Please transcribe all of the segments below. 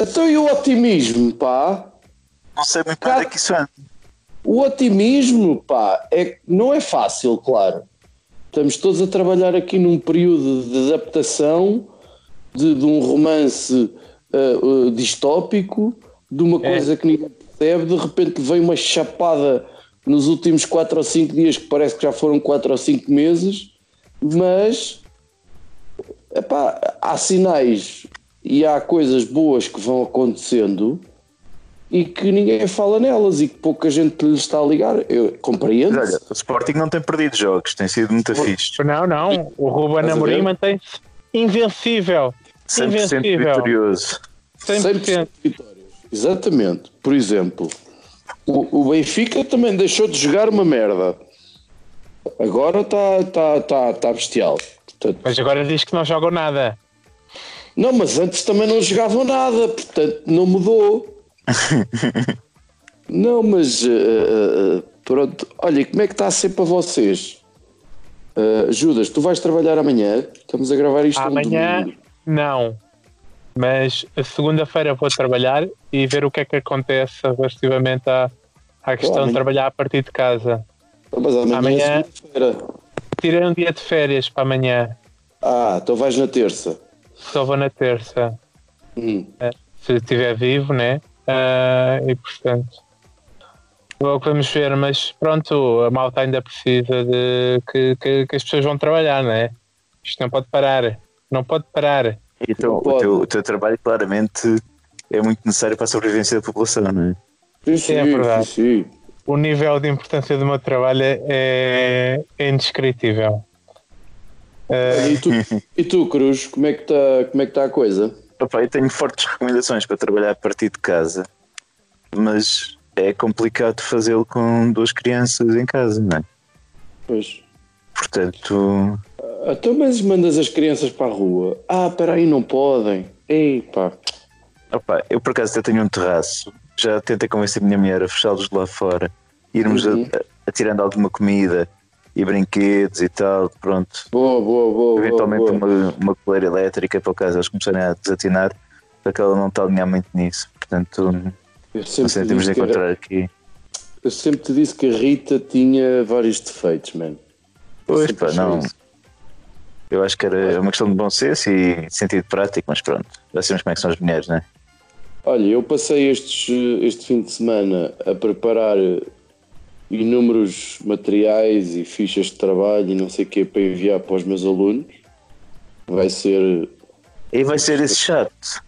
Então e o otimismo, pá? Não sei muito bem onde é que isso anda. O otimismo, pá, é, não é fácil, claro. Estamos todos a trabalhar aqui num período de adaptação de, de um romance uh, uh, distópico, de uma coisa que ninguém percebe, de repente vem uma chapada nos últimos 4 ou 5 dias, que parece que já foram 4 ou 5 meses, mas epá, há sinais e há coisas boas que vão acontecendo e que ninguém fala nelas e que pouca gente lhe está a ligar. Eu compreendo. Mas olha, o Sporting não tem perdido jogos, tem sido muito fixe. Não, não. O Ruben Amorim mantém-se invencível. 100% Invencível. vitorioso. 100%. vitórias. Exatamente. Por exemplo, o, o Benfica também deixou de jogar uma merda. Agora está tá, tá, tá bestial. Portanto, Mas agora diz que não jogam nada. não, mas antes também não jogavam nada, portanto não mudou. não, mas eh, pronto. Olha, como é que está a ser para vocês? Eh, Judas, tu vais trabalhar amanhã? Estamos a gravar isto Amanhã, não. Mas a segunda-feira vou trabalhar e ver o que é que acontece relativamente à, à questão de trabalhar a partir de casa. Mas amanhã, Amanhã- é segunda-feira. Tirei um dia de férias para amanhã. Ah, então vais na terça. Só vou na terça. Hum. Se estiver vivo, né? Ah, e portanto. Logo vamos ver, mas pronto, a malta ainda precisa de que, que, que as pessoas vão trabalhar, né? Isto não pode parar. Não pode parar. Então, o, teu, o teu trabalho claramente é muito necessário para a sobrevivência da população, não é? Sim, Sim, é verdade. sim, sim. o nível de importância do meu trabalho é, é indescritível. Eh, E tu, e tu, Cruz, como é que está como é que tá a coisa? Opa, eu tenho fortes recomendações para trabalhar a partir de casa, mas é complicado fazê-lo com duas crianças em casa, não é? Pois. Portanto, Então, mas mandas as crianças para a rua. Ah, peraí, não podem. Ei, pá. opa, eu por acaso até tenho um terraço, já tentei convencer a minha mulher a fechá-los lá fora, irmos Uhum. a, a tirando alguma comida e brinquedos e tal, pronto. Boa, boa, boa. Eventualmente boa, boa. uma, uma coleira elétrica para o caso eles começarem a desatinar, para que ela não está a alinhar muito nisso. Portanto, não sei, te temos de que era- encontrar aqui. eu sempre te disse que a Rita tinha vários defeitos, mano. Pois pá, não. isso. Eu acho que era uma questão de bom senso e sentido prático, mas pronto, já sabemos como é que são as mulheres, não é? Olha, eu passei estes, este fim de semana a preparar inúmeros materiais e fichas de trabalho e não sei o que para enviar para os meus alunos. Vai ser. E vai ser esse chato.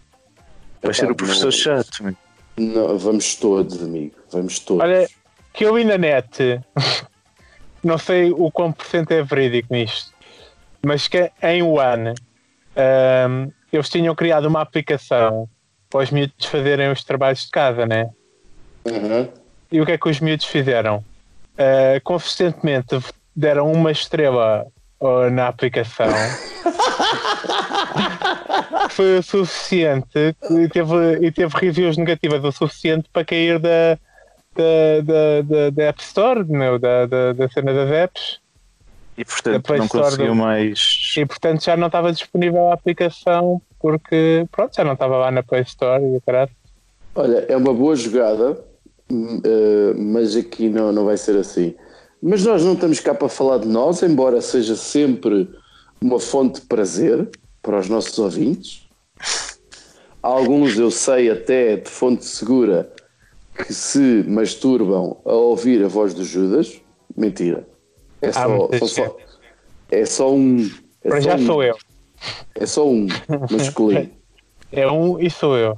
Vai ser o professor não- chato. Não, vamos todos, amigo. Vamos todos. olha, que eu vi na net, não sei o quão por cento é verídico nisto, mas que em One ahm, eles tinham criado uma aplicação para os miúdos fazerem os trabalhos de casa, né? Aham. E o que é que os miúdos fizeram? Uh, consistentemente deram uma estrela uh, na aplicação. Foi o suficiente e teve, e teve reviews negativas o suficiente para cair da, da, da, da, da App Store, não, da, da, da cena das apps, E portanto Play não Store conseguiu do- mais. e portanto já não estava disponível a aplicação porque pronto, já não estava lá na Play Store e o caralho. Olha, é uma boa jogada, mas aqui não, não vai ser assim. Mas nós não estamos cá para falar de nós, embora seja sempre uma fonte de prazer para os nossos ouvintes. Alguns eu sei até de fonte segura que se masturbam a ouvir a voz do Judas. Mentira. É só, só- gente. é só um. É Para só já um, sou eu. É só um masculino. É um e sou eu.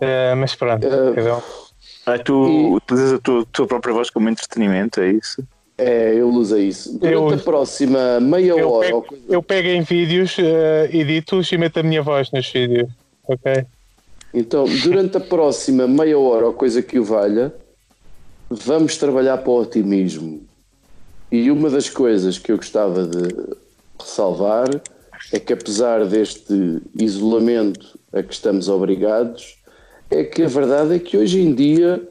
Uh, mas pronto, Eh, um. Ah, tu utilizas a tua, tua própria voz como entretenimento, é isso? É, eu uso isso. Durante Eu a próxima meia Eu hora. pego, ou coisa- eu pego em vídeos, eh, edito-os e meto a minha voz nos vídeos. Ok? Então, durante a próxima meia hora ou coisa que o valha, vamos trabalhar para o otimismo. E uma das coisas que eu gostava de ressalvar é que, apesar deste isolamento a que estamos obrigados, é que a verdade é que hoje em dia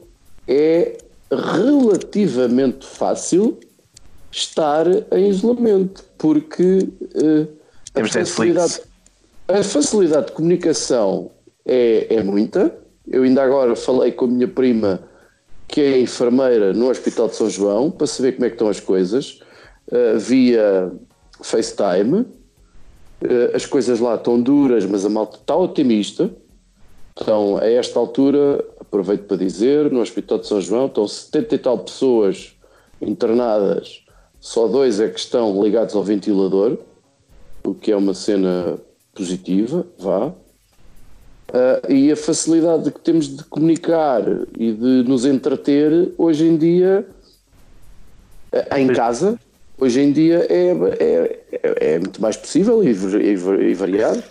é relativamente fácil estar em isolamento, porque uh, a, facilidade, a facilidade de comunicação é, é muita. Eu ainda agora falei com a minha prima, que é enfermeira no Hospital de São João, para saber como é que estão as coisas, uh, via FaceTime. Uh, as coisas lá estão duras, mas a malta está otimista. Então, a esta altura, aproveito para dizer, no Hospital de São João estão 70 e tal pessoas internadas, só dois é que estão ligados ao ventilador, o que é uma cena positiva, vá. Uh, e a facilidade que temos de comunicar e de nos entreter hoje em dia em casa, hoje em dia é, é, é, é muito mais possível e, e, e variado.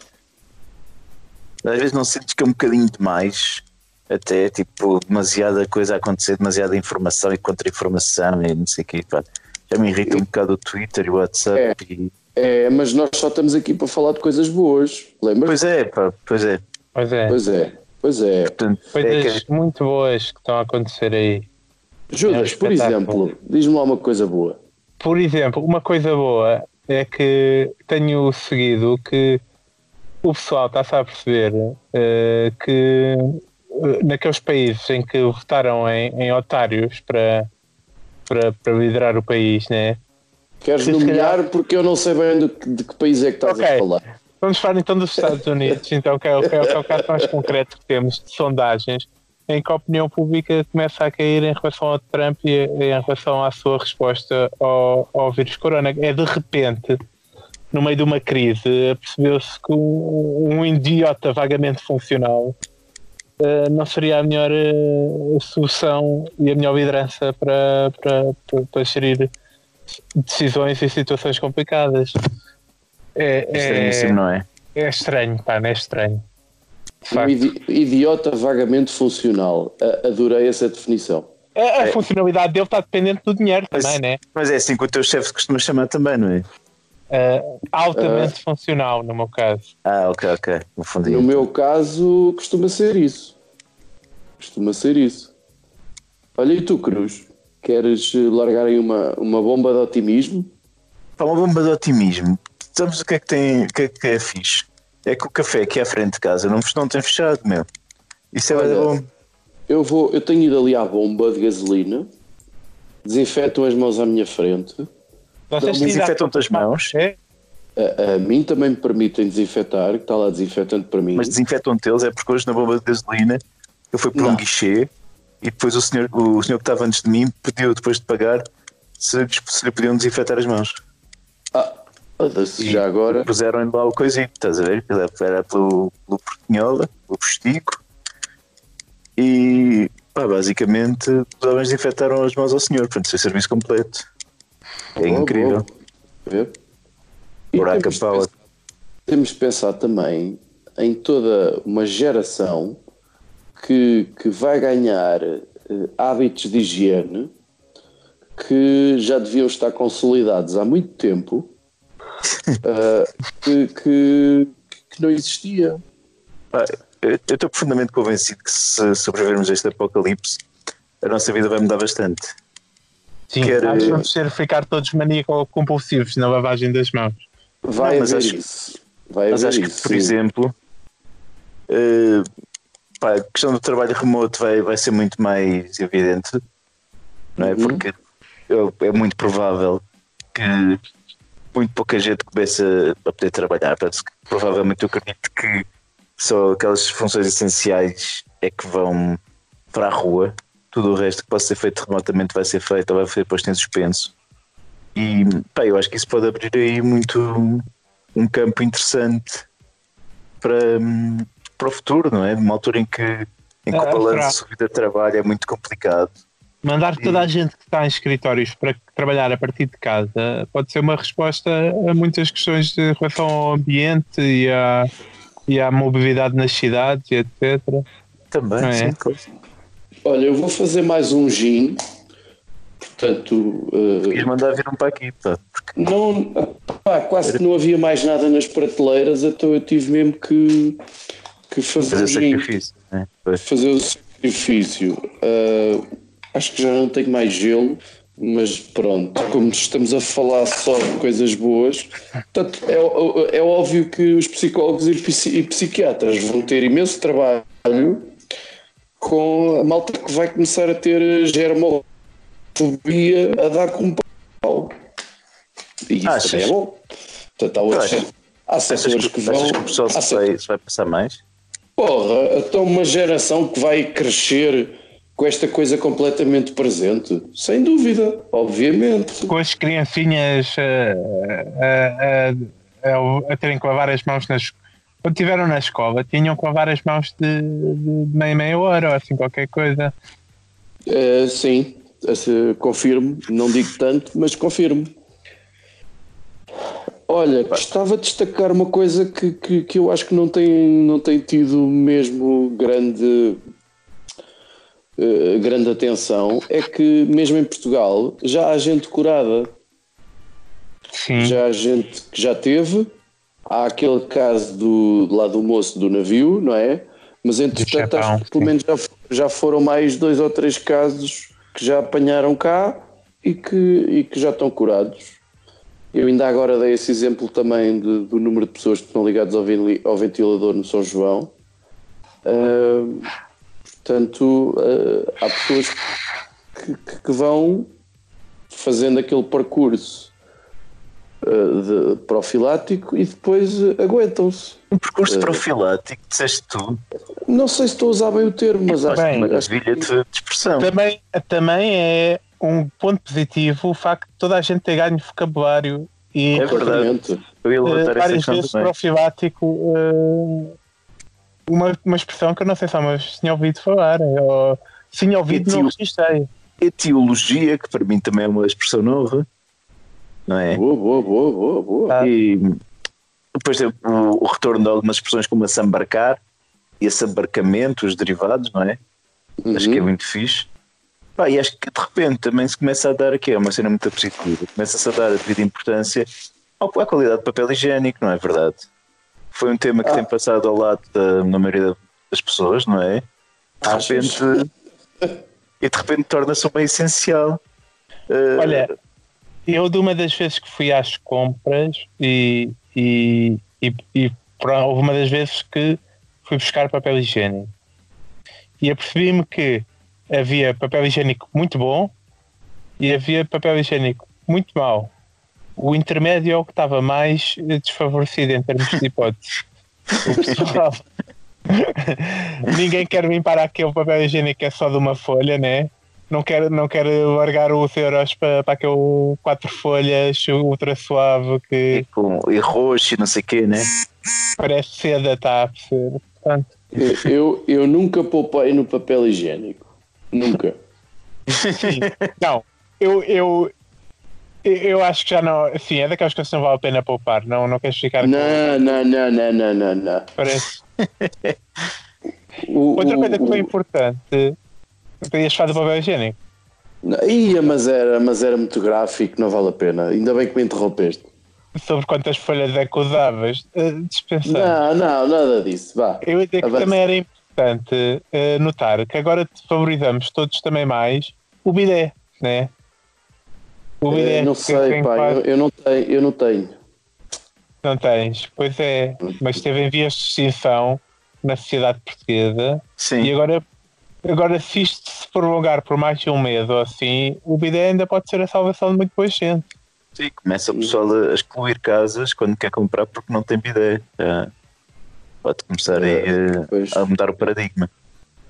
Às vezes não sentes que é um bocadinho demais, até tipo, demasiada coisa a acontecer, demasiada informação e contra-informação e não sei o quê. Pá. Já me irrita um bocado o Twitter e o WhatsApp. E... É, mas nós só estamos aqui para falar de coisas boas, lembra? Pois é, pá, pois é. Pois é. Pois é, pois é. Portanto, é Coisas que- muito boas que estão a acontecer aí. Judas, É um por exemplo, diz-me lá uma coisa boa. Por exemplo, uma coisa boa é que tenho seguido que o pessoal está-se a perceber eh, que eh, naqueles países em que votaram em, em otários para, para, para liderar o país, né? Queres Se nomear calhar- porque eu não sei bem do de que país é que estás Ok. a falar. Vamos falar então dos Estados Unidos, então, que é, o- que é o- que é o caso mais concreto que temos de sondagens, em que a opinião pública começa a cair em relação ao Trump e em relação à sua resposta ao, ao vírus corona. É de repente, no meio de uma crise, percebeu-se que um, um idiota vagamente funcional eh, não seria a melhor eh, solução e a melhor liderança para, para, para, para gerir decisões e situações complicadas. É, é, Estranhíssimo, não é? é estranho, pá, não é estranho. Um idi- idiota vagamente funcional. A- adorei essa definição. A, a funcionalidade dele está dependente do dinheiro Mas- também, né? Mas é assim que o teu chefe costuma chamar também, não é? Uh, altamente funcional, no meu caso. Ah, ok, ok. Confundi. No meu caso, costuma ser isso. Costuma ser isso. Olha, e tu, Cruz? Queres eh, largar aí uma, uma bomba de otimismo? Pá, uma bomba de otimismo. Sabes o que é que tem, o que é que é fixe? É que o café aqui à frente de casa não, não tem fechado, meu. Isso é Olha, bom. Eu, vou, eu tenho ido ali à bomba de gasolina, desinfetam as mãos à minha frente. Vocês Desinfetam-te as mãos, É? A, a mim também me permitem desinfetar, que está lá desinfetante para mim. mas desinfetam-te eles. É porque hoje na bomba de gasolina eu fui por Não. um guichê e depois o senhor, o senhor que estava antes de mim pediu, depois de pagar, se, se lhe podiam desinfetar as mãos. Ah, já agora. Puseram lá o coisinho, estás a ver? Era era pelo, pelo Portinhola, pelo Postigo. E pá, basicamente os homens desinfetaram as mãos ao senhor, portanto, foi serviço completo. É incrível. boa. Temos de Power. pensar- Temos de pensar também em toda uma geração que, que vai ganhar eh, hábitos de higiene que já deviam estar consolidados há muito tempo eh, que, que, que não existia. Eu eu estou profundamente convencido que se sobrevivermos a este apocalipse, a nossa vida vai mudar bastante. Sim, Quer- acho que vamos ser, ficar todos maníaco-compulsivos na lavagem das mãos. Vai Não, mas haver acho- isso. Vai Mas haver acho que, isso. por sim. exemplo, eh, pá, a questão do trabalho remoto vai, vai ser muito mais evidente, não é? Uhum. Porque eu- é muito provável que muito pouca gente comece a poder trabalhar. Portanto, provavelmente eu acredito que só aquelas funções essenciais é que vão para a rua. Tudo o resto que possa ser feito remotamente vai ser feito ou vai ser posto em suspenso. E pá, eu acho que isso pode abrir aí muito um campo interessante para, hum, para o futuro, não é? Numa altura em que, em que Ah, o balanço vida de trabalho é muito complicado. Mandar toda a gente que está em escritórios para trabalhar a partir de casa pode ser uma resposta a muitas questões de relação ao ambiente e à, e à mobilidade nas cidades, e etc. Também, é? sim, claro. Olha, eu vou fazer mais um gin, Portanto, uh, Quis mandar vir um para aqui, pá. não, pá, quase que não havia mais nada nas prateleiras, então eu tive mesmo que, que fazer, Fazer sacrifício. Né? Fazer o sacrifício. Uh, acho que já não tenho mais gelo, mas pronto, como estamos a falar só de coisas boas, portanto, é, é óbvio que os psicólogos psi- e psiquiatras vão ter imenso trabalho com a malta que vai começar a ter germofobia a dar com pau. E isso Achas? também é bom. Portanto, há, outros, há setores que, que vão. que o pessoal se vai, se vai passar mais? Porra, então uma geração que vai crescer com esta coisa completamente presente, sem dúvida, obviamente. Com as criancinhas a, a- a- a terem que lavar as mãos nas. Quando estiveram na escola, tinham que lavar as mãos de, de meia, meia hora ou assim, qualquer coisa. Eh, sim, confirmo, não digo tanto, mas confirmo. Olha, gostava de destacar uma coisa que, que, que eu acho que não tem, não tem tido mesmo grande, eh, grande atenção, é que mesmo em Portugal já há gente curada. Sim. já há gente que já teve. Há aquele caso do, lá do moço do navio, não é? Mas entretanto, acho que pelo menos já, já foram mais dois ou três casos que já apanharam cá e que, e que já estão curados. Eu ainda agora dei esse exemplo também de- do número de pessoas que estão ligadas ao, ao ventilador no São João. Ah, portanto, ah, há pessoas que, que- que vão fazendo aquele percurso uh, de profilático e depois uh, aguentam-se. Um percurso Eh, profilático, disseste tu, Não sei se estou a usar bem o termo, mas acho, Bem, que- acho que de, de expressão. Também, também é um ponto positivo o facto de toda a gente ter ganho vocabulário e É verdade. Eu ia eh, levantar essa várias questão vezes também. profilático eh, uma, uma expressão que eu não sei se mas tinha ouvido falar ou se tinha ouvido não Etio- registrei Etiologia, que para mim também é uma expressão nova, não é? Boa, boa, boa, boa, boa. Ah. E depois tem o, o retorno de algumas expressões como assambarcar e assambarcamento, os derivados, não é? Acho que é Uhum. muito fixe. Pá, e acho que de repente também se começa a dar aqui, é uma cena muito positiva, começa-se a dar a devida importância ao- à qualidade de papel higiênico, não é verdade? Foi um tema que Ah. tem passado ao lado da, na maioria das pessoas, não é? De Achas? repente, e de repente torna-se uma essencial. Eh, olha eu de uma das vezes que fui às compras e, e, e, e houve uma das vezes que fui buscar papel higiênico e apercebi-me que havia papel higiênico muito bom e havia papel higiênico muito mau. O intermédio é o que estava mais desfavorecido em termos de hipóteses. O pessoal. Ninguém quer limpar aquele papel higiênico que é só de uma folha, né? Não quer, não quer largar os euros para, para aquele quatro folhas ultra suave que e, com, e roxo e não sei o quê, né? parece seda, está a perceber? Portanto, Eu, eu nunca poupei no papel higiênico. Nunca. Sim. Não, eu, eu, eu acho que já não. Sim, é daquelas coisas que não vale a pena poupar. Não, não queres ficar com. Não, não, não, não, não, não, não. Parece. O, Outra o- coisa que foi importante. Podias do papel higiênico. Ia, mas era, mas era muito gráfico, não vale a pena. Ainda bem que me interrompeste. Sobre quantas folhas é que usavas. eh, dispensar. Não, não, nada disso. Vá. Eu ia dizer que também era importante eh, notar que agora favorizamos todos também mais o bidé, né? O bidé. Eh, não sei, pá, eu, eu não tenho, eu não tenho. Não tens, pois é, mas esteve em vias de extinção na sociedade portuguesa e Sim, agora, agora se isto se prolongar por mais de um mês ou assim, o bidé ainda pode ser a salvação de muito boa gente. sim, começa o pessoal a excluir casas quando quer comprar porque não tem bidé. Já pode começar aí eh, Pois. a mudar o paradigma.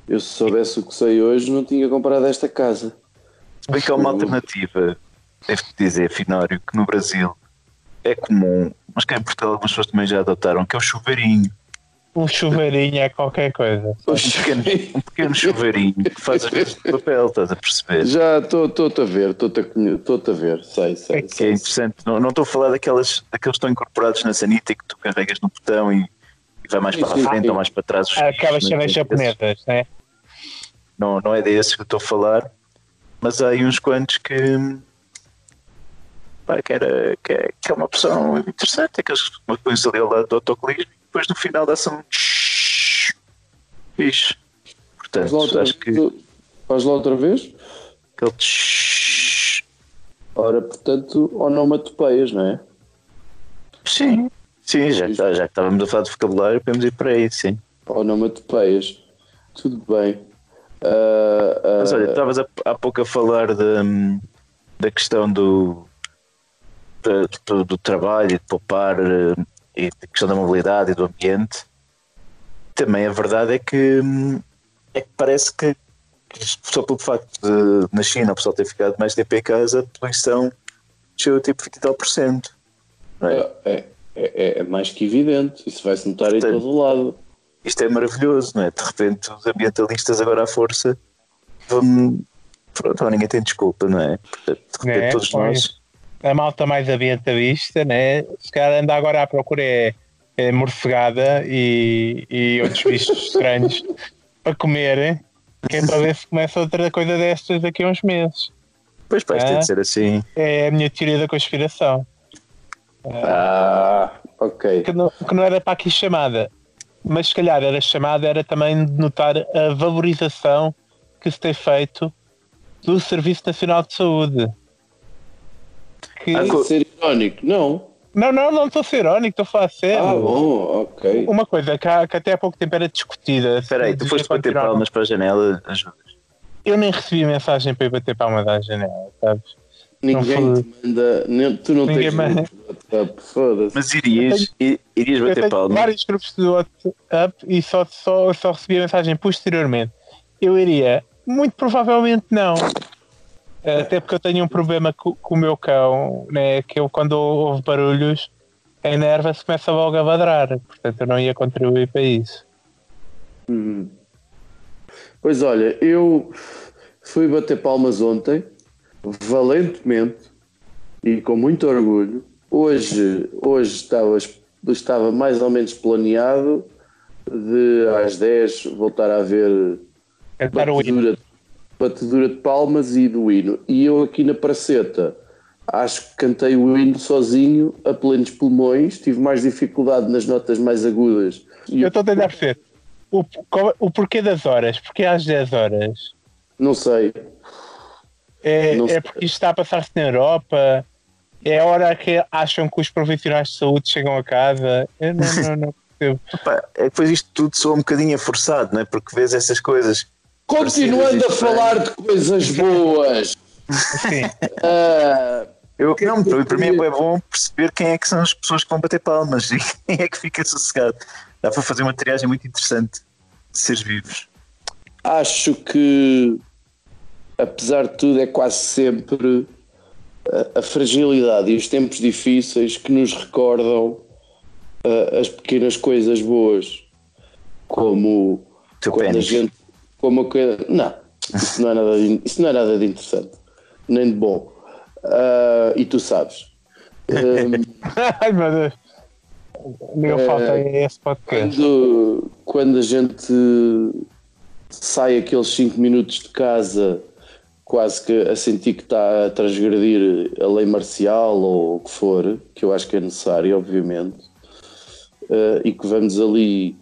Eu se soubesse o que sei hoje, não tinha comprado esta casa. Se bem que há uma alternativa, devo-te dizer, Finório, que no Brasil é comum, mas cá em Portugal algumas pessoas também já adotaram, que é o chuveirinho. Um chuveirinho é qualquer coisa. Um pequeno, um pequeno chuveirinho que faz as vezes de papel, estás a perceber? Já estou-te a ver, estou-te a, a ver, sei, sei. Que é sei. interessante. Não, não estou a falar daquelas, daqueles que estão incorporados na sanita e que tu carregas no botão e, e vai mais Sim, para a frente sim. ou mais para trás. os Aquelas fios, cenas não é? japonesas, né? Não, não é desses que eu estou a falar. mas há aí uns quantos que, pá, que, era, que, é, que é uma opção interessante. Aqueles que põem-se ali ao lado do autocolismo depois no final dá-se um. Fixe. Portanto, outra, acho que faz lá outra vez? aquele. Ora, portanto, onomatopeias, não é? Sim, sim, já, tá- já que estávamos a falar de vocabulário, podemos ir para aí, sim. Onomatopeias. Tudo bem. Ah, ah, Mas olha, estavas há, pouco a falar da, da questão do, do, do trabalho e de poupar eh, e da questão da mobilidade e do ambiente. Também a verdade é que, hum, é que parece que, só pelo facto de na China o pessoal ter ficado mais tempo em casa, a poluição desceu tipo 20 e tal por cento. não é? é, é, é mais que evidente. Isso vai-se notar em Portanto, todo o lado. Isto é maravilhoso, não é? De repente os ambientalistas agora à força vão. Pronto, ninguém tem desculpa, não é? Portanto, de repente Né? todos nós. A malta mais ambientalista, né? Se calhar anda agora à procura é, é morcegada e, e outros bichos estranhos para comer, que é para ver se começa outra coisa destas daqui a uns meses. Pois ter Ah. de ser assim. É a minha teoria da conspiração. Ah, ok. Que não, que não era para aqui chamada, mas se calhar era chamada, era também de notar a valorização que se tem feito do Serviço Nacional de Saúde. Que... Ah, co- Ser irónico, não. Não, não, não estou a ser irónico, estou a sério. Ah, bom, ok. Uma coisa que, há- que até há pouco tempo era discutida. Espera aí, tu foste bater palmas para a janela, ajudas. Eu nem recebi mensagem para ir bater palmas à janela, sabes? Ninguém Não te manda. nem- tu não Ninguém tens manda. WhatsApp, foda-se. Mas irias, i- irias Eu bater tenho palmas. vários grupos de WhatsApp e só, só, só recebi a mensagem posteriormente. Eu iria? Muito provavelmente não. Até porque eu tenho um problema co- com, o meu cão, né? que eu quando ouve barulhos enerva-se começa logo a ladrar. Portanto, eu não ia contribuir para isso. Hum. Pois olha, eu fui bater palmas ontem, valentemente e com muito orgulho. Hoje, hoje estava, estava mais ou menos planeado de às 10 voltar a ver Cantar o hino. batedura, batedura de palmas e do hino. E eu aqui na praceta acho que cantei o hino sozinho, a plenos pulmões, tive mais dificuldade nas notas mais agudas. E Eu estou a tentar perceber o, qual- o porquê das horas. Porquê às 10 horas? não sei, É, Não sei. é porque isto está a passar-se na Europa? É a hora que acham que os profissionais de saúde chegam a casa? Eu não, não, não percebo. Pá, é que depois isto tudo soa um bocadinho forçado, não é? Porque vês essas coisas. Continuando a falar de coisas boas. Sim. ah, Eu, não, para, para mim é bom perceber quem é que são as pessoas que vão bater palmas e quem é que fica sossegado. Dá para fazer uma triagem muito interessante de seres vivos. acho que, apesar de tudo, é quase sempre a, a fragilidade e os tempos difíceis que nos recordam ah, as pequenas coisas boas, como Teu quando a pênis. gente. Como coisa- não, isso não, é nada de, isso não é nada de interessante, nem de bom. Ah, e tu sabes. Ah, Ai meu Deus. Não É, falta esse podcast. Quando, quando a gente sai aqueles 5 minutos de casa quase que a sentir que está a transgredir a lei marcial ou o que for, que eu acho que é necessário, obviamente, eh, e que vamos ali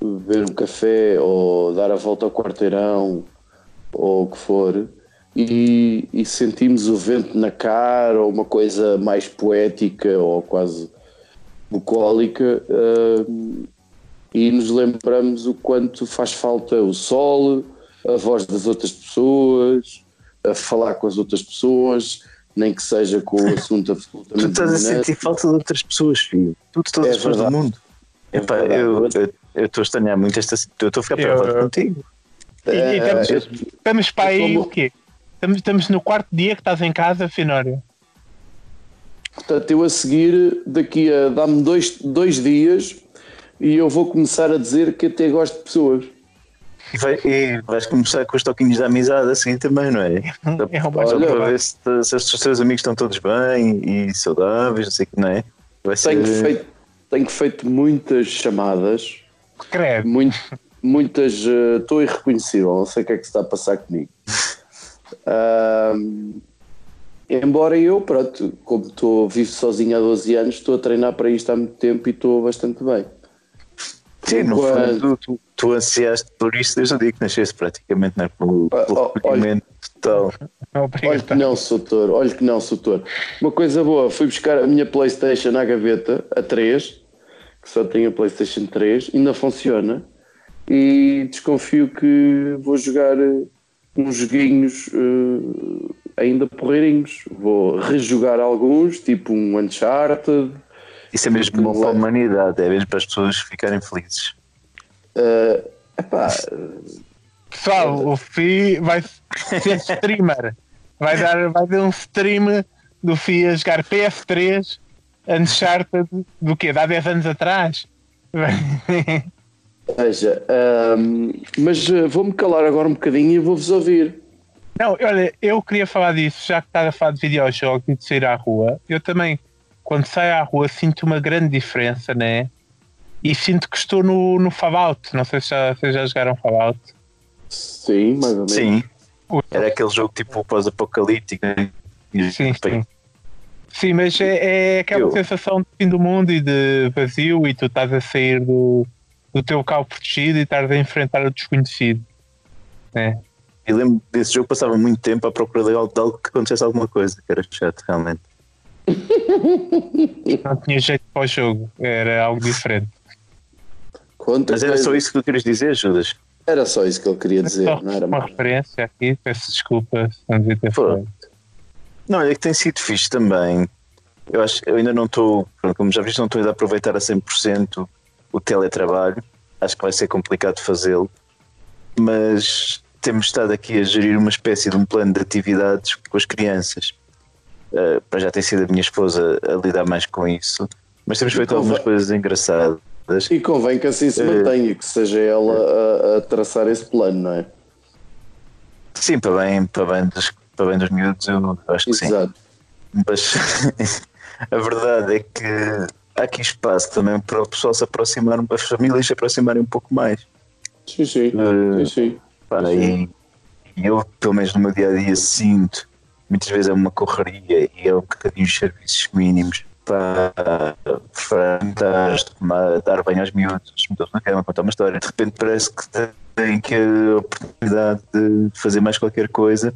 beber um café ou dar a volta ao quarteirão ou o que for, e, e sentimos o vento na cara ou uma coisa mais poética ou quase bucólica hum, e nos lembramos o quanto faz falta o sol, a voz das outras pessoas, a falar com as outras pessoas, nem que seja com o assunto Tu absolutamente estás a sentir falta de outras pessoas, filho. Tu todas É as pessoas do mundo. Epá, verdade. eu eu- eu estou a estranhar muito esta. Eu estou a ficar Eu- preocupado eu- contigo. E, e estamos, Eh, estamos para aí eu o quê? Estamos, estamos no quarto dia que estás em casa, Finório. Portanto, eu a seguir, daqui a dá-me dois, dois dias e eu vou começar a dizer que até gosto de pessoas. E, vai- e vais começar com os toquinhos da amizade assim também, não é? É um Olha, para ver se, se os teus amigos estão todos bem e saudáveis, não sei o que, não é? Vai ser. Tenho feito, tenho feito muitas chamadas, Credo. muito, muitas. Estou irreconhecível, não sei o que é que se está a passar comigo. Embora eu, pronto, como estou vivo sozinho há 12 anos, estou a treinar para isto há muito tempo e estou bastante bem. Sim, no Enquanto- fundo, tu, tu ansiaste por isso desde o dia que nasceste, praticamente, não é? Pelo, Ah, recolhimento total. Olha Obrigado. que não, Soutor, olha que não, Soutor. Uma coisa boa, fui buscar a minha Playstation à gaveta, a 3, que só tem a Playstation 3, ainda funciona, e desconfio que vou jogar eh, uns joguinhos eh, ainda porreirinhos. Vou rejogar alguns, tipo um Uncharted, Isso é mesmo bom para a humanidade, é mesmo para as pessoas ficarem felizes. eh, epá, Pessoal, o Fi vai ser streamer. Vai dar, vai dar um stream do Fi a jogar PS3 Uncharted do quê? De há 10 anos atrás? veja, ahm, mas eh, vou-me calar agora um bocadinho e vou-vos ouvir. Não, olha, eu queria falar disso, já que estás a falar de videojogos e de sair à rua. Eu também, quando saio à rua, sinto uma grande diferença, né? E sinto que estou no, no Fallout. Não sei se já, se já jogaram Fallout. Sim, mais ou menos. Sim, era aquele jogo tipo pós-apocalíptico. né? Sim, sim. Sim, mas é, é aquela Eu- sensação de fim do mundo e de vazio e tu estás a sair do, do teu local protegido e estás a enfrentar o desconhecido. É. Eu lembro desse jogo, passava muito tempo à procura de algo, de algo que acontecesse alguma coisa, que era chato, realmente. Não tinha jeito para o jogo, era algo diferente. Quanta Mas era coisa. só isso que tu querias dizer, Judas? Era só isso que ele queria dizer, não era uma mais. referência aqui, peço desculpa se não devia ter falado. Não, é que tem sido fixe também. Eu acho eu ainda não estou, como já viste, não estou ainda a aproveitar a 100% o teletrabalho. Acho que vai ser complicado fazê-lo. Mas temos estado aqui a gerir uma espécie de um plano de atividades com as crianças. Uh, para já tem sido a minha esposa a lidar mais com isso. Mas temos feito algumas coisas engraçadas. E convém que assim se Eh. mantenha, que seja ela a, a traçar esse plano, não é? Sim, para bem, para bem, para bem dos miúdos, eu acho que sim. Exato. Mas a verdade é que há aqui espaço também para o pessoal se aproximar, as famílias se aproximarem um pouco mais. Sim, sim. Eh, sim, sim. Pá, Sim. e, eu, pelo menos no meu dia a dia, sinto muitas vezes é uma correria e é um bocadinho os serviços mínimos para, para dar, tomar- dar banho aos miúdos, metê-los na cama, contar uma história. De repente parece que têm que a oportunidade de fazer mais qualquer coisa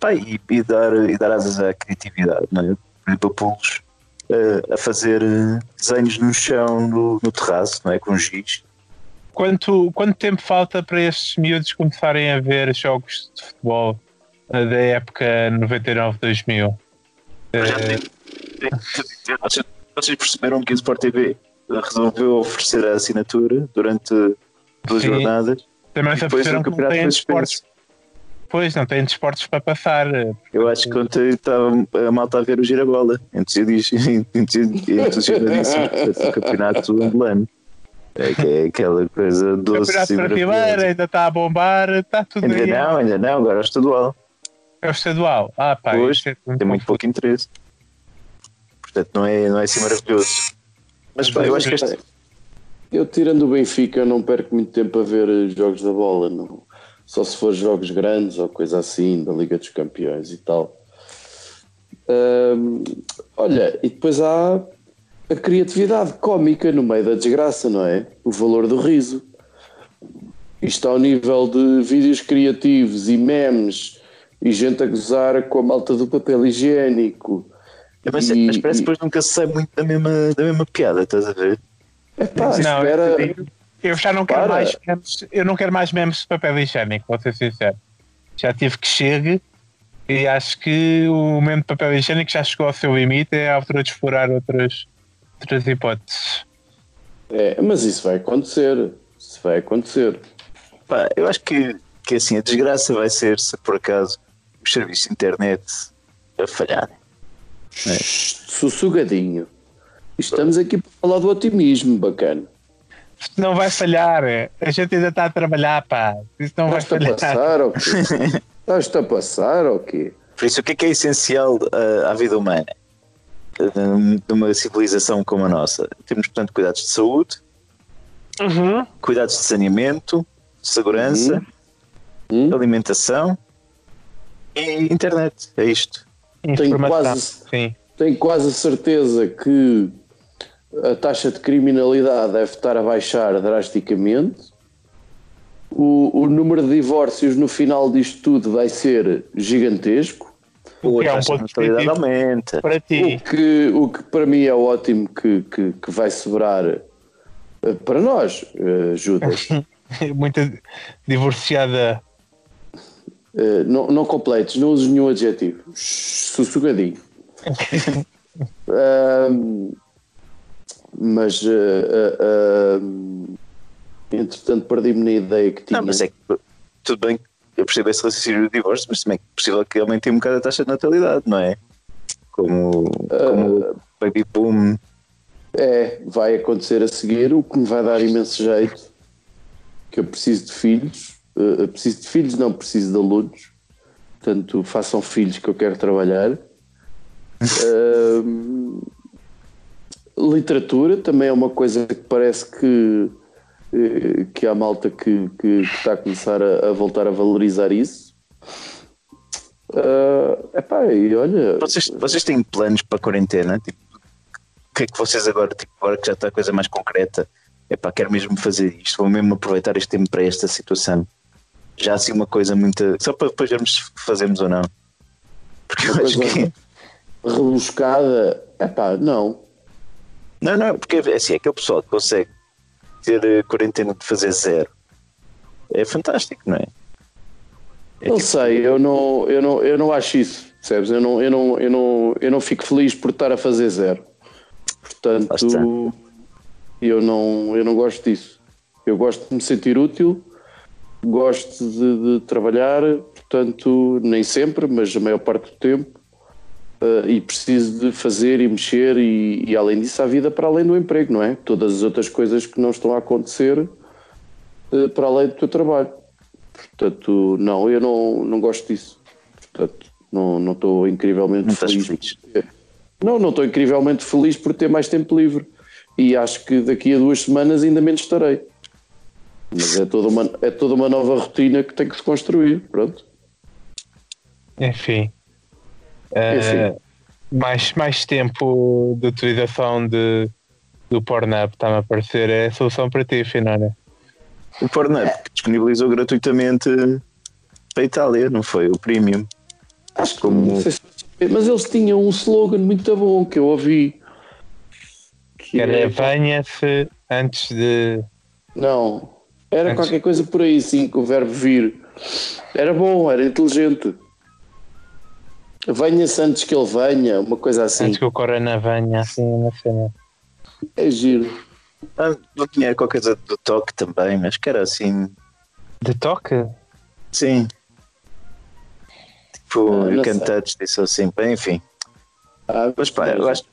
pá, e, e dar, e dar asas à criatividade, não é? Por exemplo, eu pô-los eh, a fazer eh, desenhos no chão, no, no terraço, não é? Com giz. Quanto, quanto tempo falta para estes miúdos começarem a ver jogos de futebol eh, da época 99-2000? Já Eh, tem- tem- Vocês, perceberam que a Sport TV resolveu oferecer a assinatura durante duas Sim. jornadas também se depois aperceberam o que não campeonato suspenso. Pois, não têm desportos para passar. Eu acho que ontem estava a malta a ver o girabola, entusiasmadíssimo do campeonato angolano. É, que é aquela coisa O doce campeonato brasileiro ainda está a bombar, está tudo Ainda aí. não, ainda não, agora é o estadual. É o estadual. Ah, pá, Hoje é tem muito pouco interesse. Portanto, não é, não é assim maravilhoso. Mas pá, eu acho que este, Eu tirando o Benfica não perco muito tempo a ver jogos da bola, não. Só se for jogos grandes ou coisa assim, da Liga dos Campeões e tal. Olha, e depois há a criatividade cómica no meio da desgraça, não é? O valor do riso. Isto ao nível de vídeos criativos e memes e gente a gozar com a malta do papel higiênico. mas, E- mas parece que depois nunca se sai muito da mesma, da mesma piada, estás a ver? Epá, Não, espera, Eu já não quero Para. mais memes, eu não quero mais memes de papel higiênico, vou ser sincero. Já tive que chegue e acho que o meme de papel higiênico já chegou ao seu limite, é a altura de explorar outras, outras hipóteses. É, mas isso vai acontecer. Isso vai acontecer. Pá, eu acho que, que assim, a desgraça vai ser se por acaso os serviços de internet a falharem. Sussugadinho. Estamos aqui para falar do otimismo, bacana. Isto não vai falhar, é. a gente ainda está a trabalhar, pá. Isso não vai falhar. passar ou quê? Estás-te a passar ou quê? Por isso, o que é que é essencial ah, à vida humana? Ah, De uma civilização como a nossa? Temos, portanto, cuidados de saúde, Uhum. cuidados de saneamento, segurança, Hum? alimentação E internet, é isto. Tenho Informação. quase, Sim. tenho quase a certeza que a taxa de criminalidade deve estar a baixar drasticamente. O, o número de divórcios no final disto tudo vai ser gigantesco. O que é um ponto aumenta. para O ti. que, o que para mim é ótimo que, que, que vai sobrar eh, para nós, eh, Judas. Muita divorciada. Eh, não, não completes, não uses nenhum adjetivo. Sussugadinho. Ahm, mas, eh, ahm, entretanto, perdi-me na ideia que tinha. Não, mas é que tudo bem, eu percebo esse raciocínio do divórcio, mas também é possível que aumente um bocado a taxa de natalidade, não é? Como, como baby boom. É, vai acontecer a seguir, o que me vai dar imenso jeito. Que eu preciso de filhos. preciso de filhos, não preciso de alunos. Portanto, façam filhos que eu quero trabalhar. Ahm, literatura também é uma coisa que parece que, eh, que há malta que, que- que está a começar a, a voltar a valorizar isso. Ah, epá, e olha, Vocês, vocês têm planos para a quarentena? Tipo, o que é que vocês agora, tipo, agora que já está a coisa mais concreta, é pá, quero mesmo fazer isto, vou mesmo aproveitar este tempo para esta situação. Já assim uma coisa muito. Só para depois vermos se fazemos ou não. Porque eu acho que. rebuscada, epá, não. Não, não, porque é assim, aquele pessoal que consegue ter eh, quarentena de fazer zero é fantástico, não é? É Não tipo, sei, eu não, eu, não, eu não acho isso, percebes? Eu não, eu, não, eu, não, eu não fico feliz por estar a fazer zero. Portanto, eu não, eu não gosto disso. Eu gosto de me sentir útil, gosto de, de trabalhar, portanto, nem sempre, mas a maior parte do tempo. Eh, e preciso de fazer e mexer, e, e além disso, há vida para além do emprego, não é? Todas as outras coisas que não estão a acontecer eh, para além do teu trabalho. Portanto, não, eu não, não gosto disso. Portanto, não, não estou incrivelmente não feliz. feliz. Não, não estou incrivelmente feliz por ter mais tempo livre. E acho que daqui a duas semanas ainda menos estarei. Mas é toda uma, é toda uma nova rotina que tem que se construir. Pronto. Enfim. Enfim. mais, mais tempo de utilização de, do Pornhub está-me a aparecer. É a solução para ti, Finória. O Pornhub que disponibilizou gratuitamente para a Itália, não foi? O Premium. Acho que Como- se- Mas eles tinham um slogan muito bom que eu ouvi. Que Que era é- venha-se antes de. Não. Era Antes- qualquer coisa por aí, sim, com o verbo vir. Era bom, era inteligente. Venha-se antes que ele venha, uma coisa assim. Antes que o Corona venha, assim, uma cena. É giro. Ah, não tinha qualquer coisa do toque também, mas que era assim. De toque? Sim. Tipo, Ah, you não can sei. touch this ou assim, bem, enfim. Ah, Mas pá, eu acho,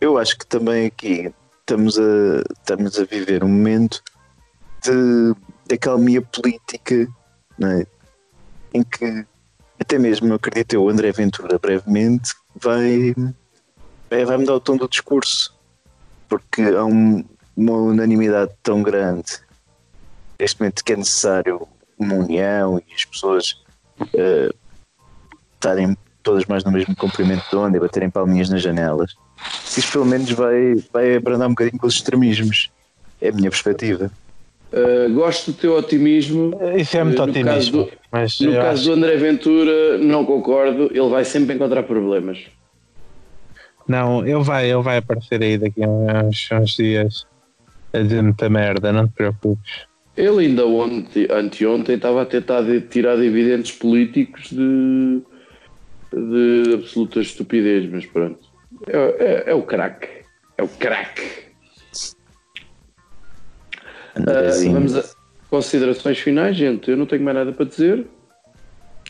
eu acho que também aqui estamos a, estamos a viver um momento de, de acalmia política não é? em que até mesmo, eu acredito o André Ventura brevemente vai, vai, vai mudar o tom do discurso porque há um- uma unanimidade tão grande neste momento que é necessário uma união e as pessoas eh, estarem todas mais no mesmo comprimento de onda e baterem palminhas nas janelas. Isto pelo menos vai, vai abrandar um bocadinho com os extremismos. É a minha perspectiva. Ah, gosto do teu otimismo. Isso é muito No caso otimismo. do- mas No caso acho- do André Ventura, não concordo. Ele vai sempre encontrar problemas. Não, ele vai, ele vai aparecer aí daqui a uns, uns dias a dizer muita merda, não te preocupes. Ele ainda ontem, anteontem estava a tentar de- tirar dividendos políticos de, de absoluta estupidez, mas pronto. É, é- é o craque. É o craque. Andrezinho. vamos a considerações finais, gente. Eu não tenho mais nada para dizer.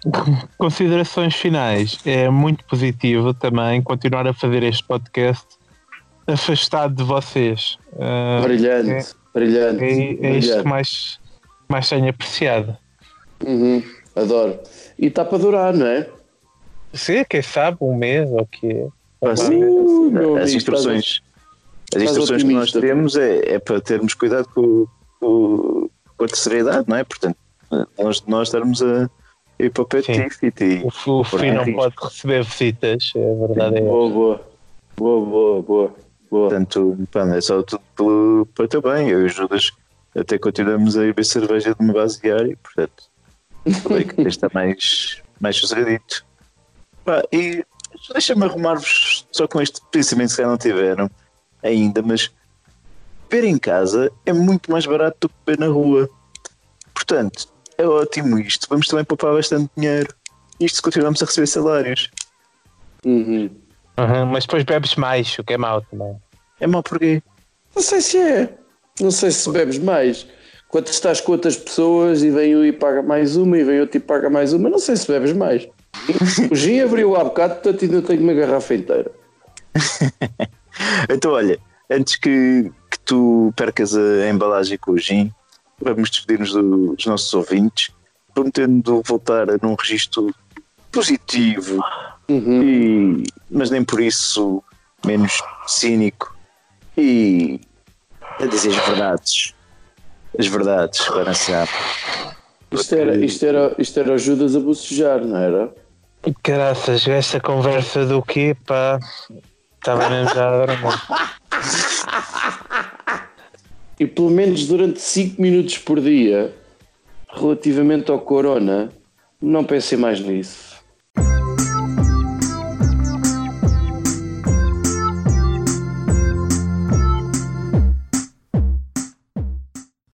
Considerações finais. É muito positivo também continuar a fazer este podcast afastado de vocês. Ah, brilhante, brilhante. é, é isto brilhante. que mais, mais tenho apreciado. Uhum, adoro. E está para durar, não é? Sim, quem sabe, um mês ou o quê? Ah, sim. Uh, As instruções, as instruções que nós temos é, é para termos cuidado com, com, com a terceira idade, não é? Portanto, nós, nós estarmos a, ir para o Pet Sim. Fit e O, o Fih não risco. pode receber visitas, a verdade é essa. Boa, boa. Boa, boa, boa. boa. Portanto, pá, é só tudo pelo, para o teu bem. Eu e o Judas até continuamos a ir beber cerveja de uma base diária, portanto, também que está mais, mais sossegadito. Pá, e deixa-me arrumar-vos só com este pensamento que já não tiveram ainda, mas beber em casa é muito mais barato do que beber na rua. Portanto, é ótimo isto. Vamos também poupar bastante dinheiro. Isto se continuamos a receber salários. Uhum. Uhum, mas depois bebes mais, o que é mau também. É mau porquê? Não sei se é. Não sei se bebes mais. Quando estás com outras pessoas e vem um e paga mais uma e vem outro e paga mais uma, não sei se bebes mais. O gin abriu há bocado, portanto ainda tenho uma garrafa inteira. Então, olha, antes que, que tu percas a embalagem com o gin, vamos despedir-nos do- dos nossos ouvintes, prometendo voltar a num registro positivo, Uhum. e, mas nem por isso menos cínico e a dizer as verdades. As verdades, para sempre. Isto era, isto, era, isto era o Judas a bocejar, não era? Graças a esta conversa do quê, pá. Estava mesmo já a dormir. E pelo menos durante 5 minutos por dia, relativamente ao corona, não pensei mais nisso.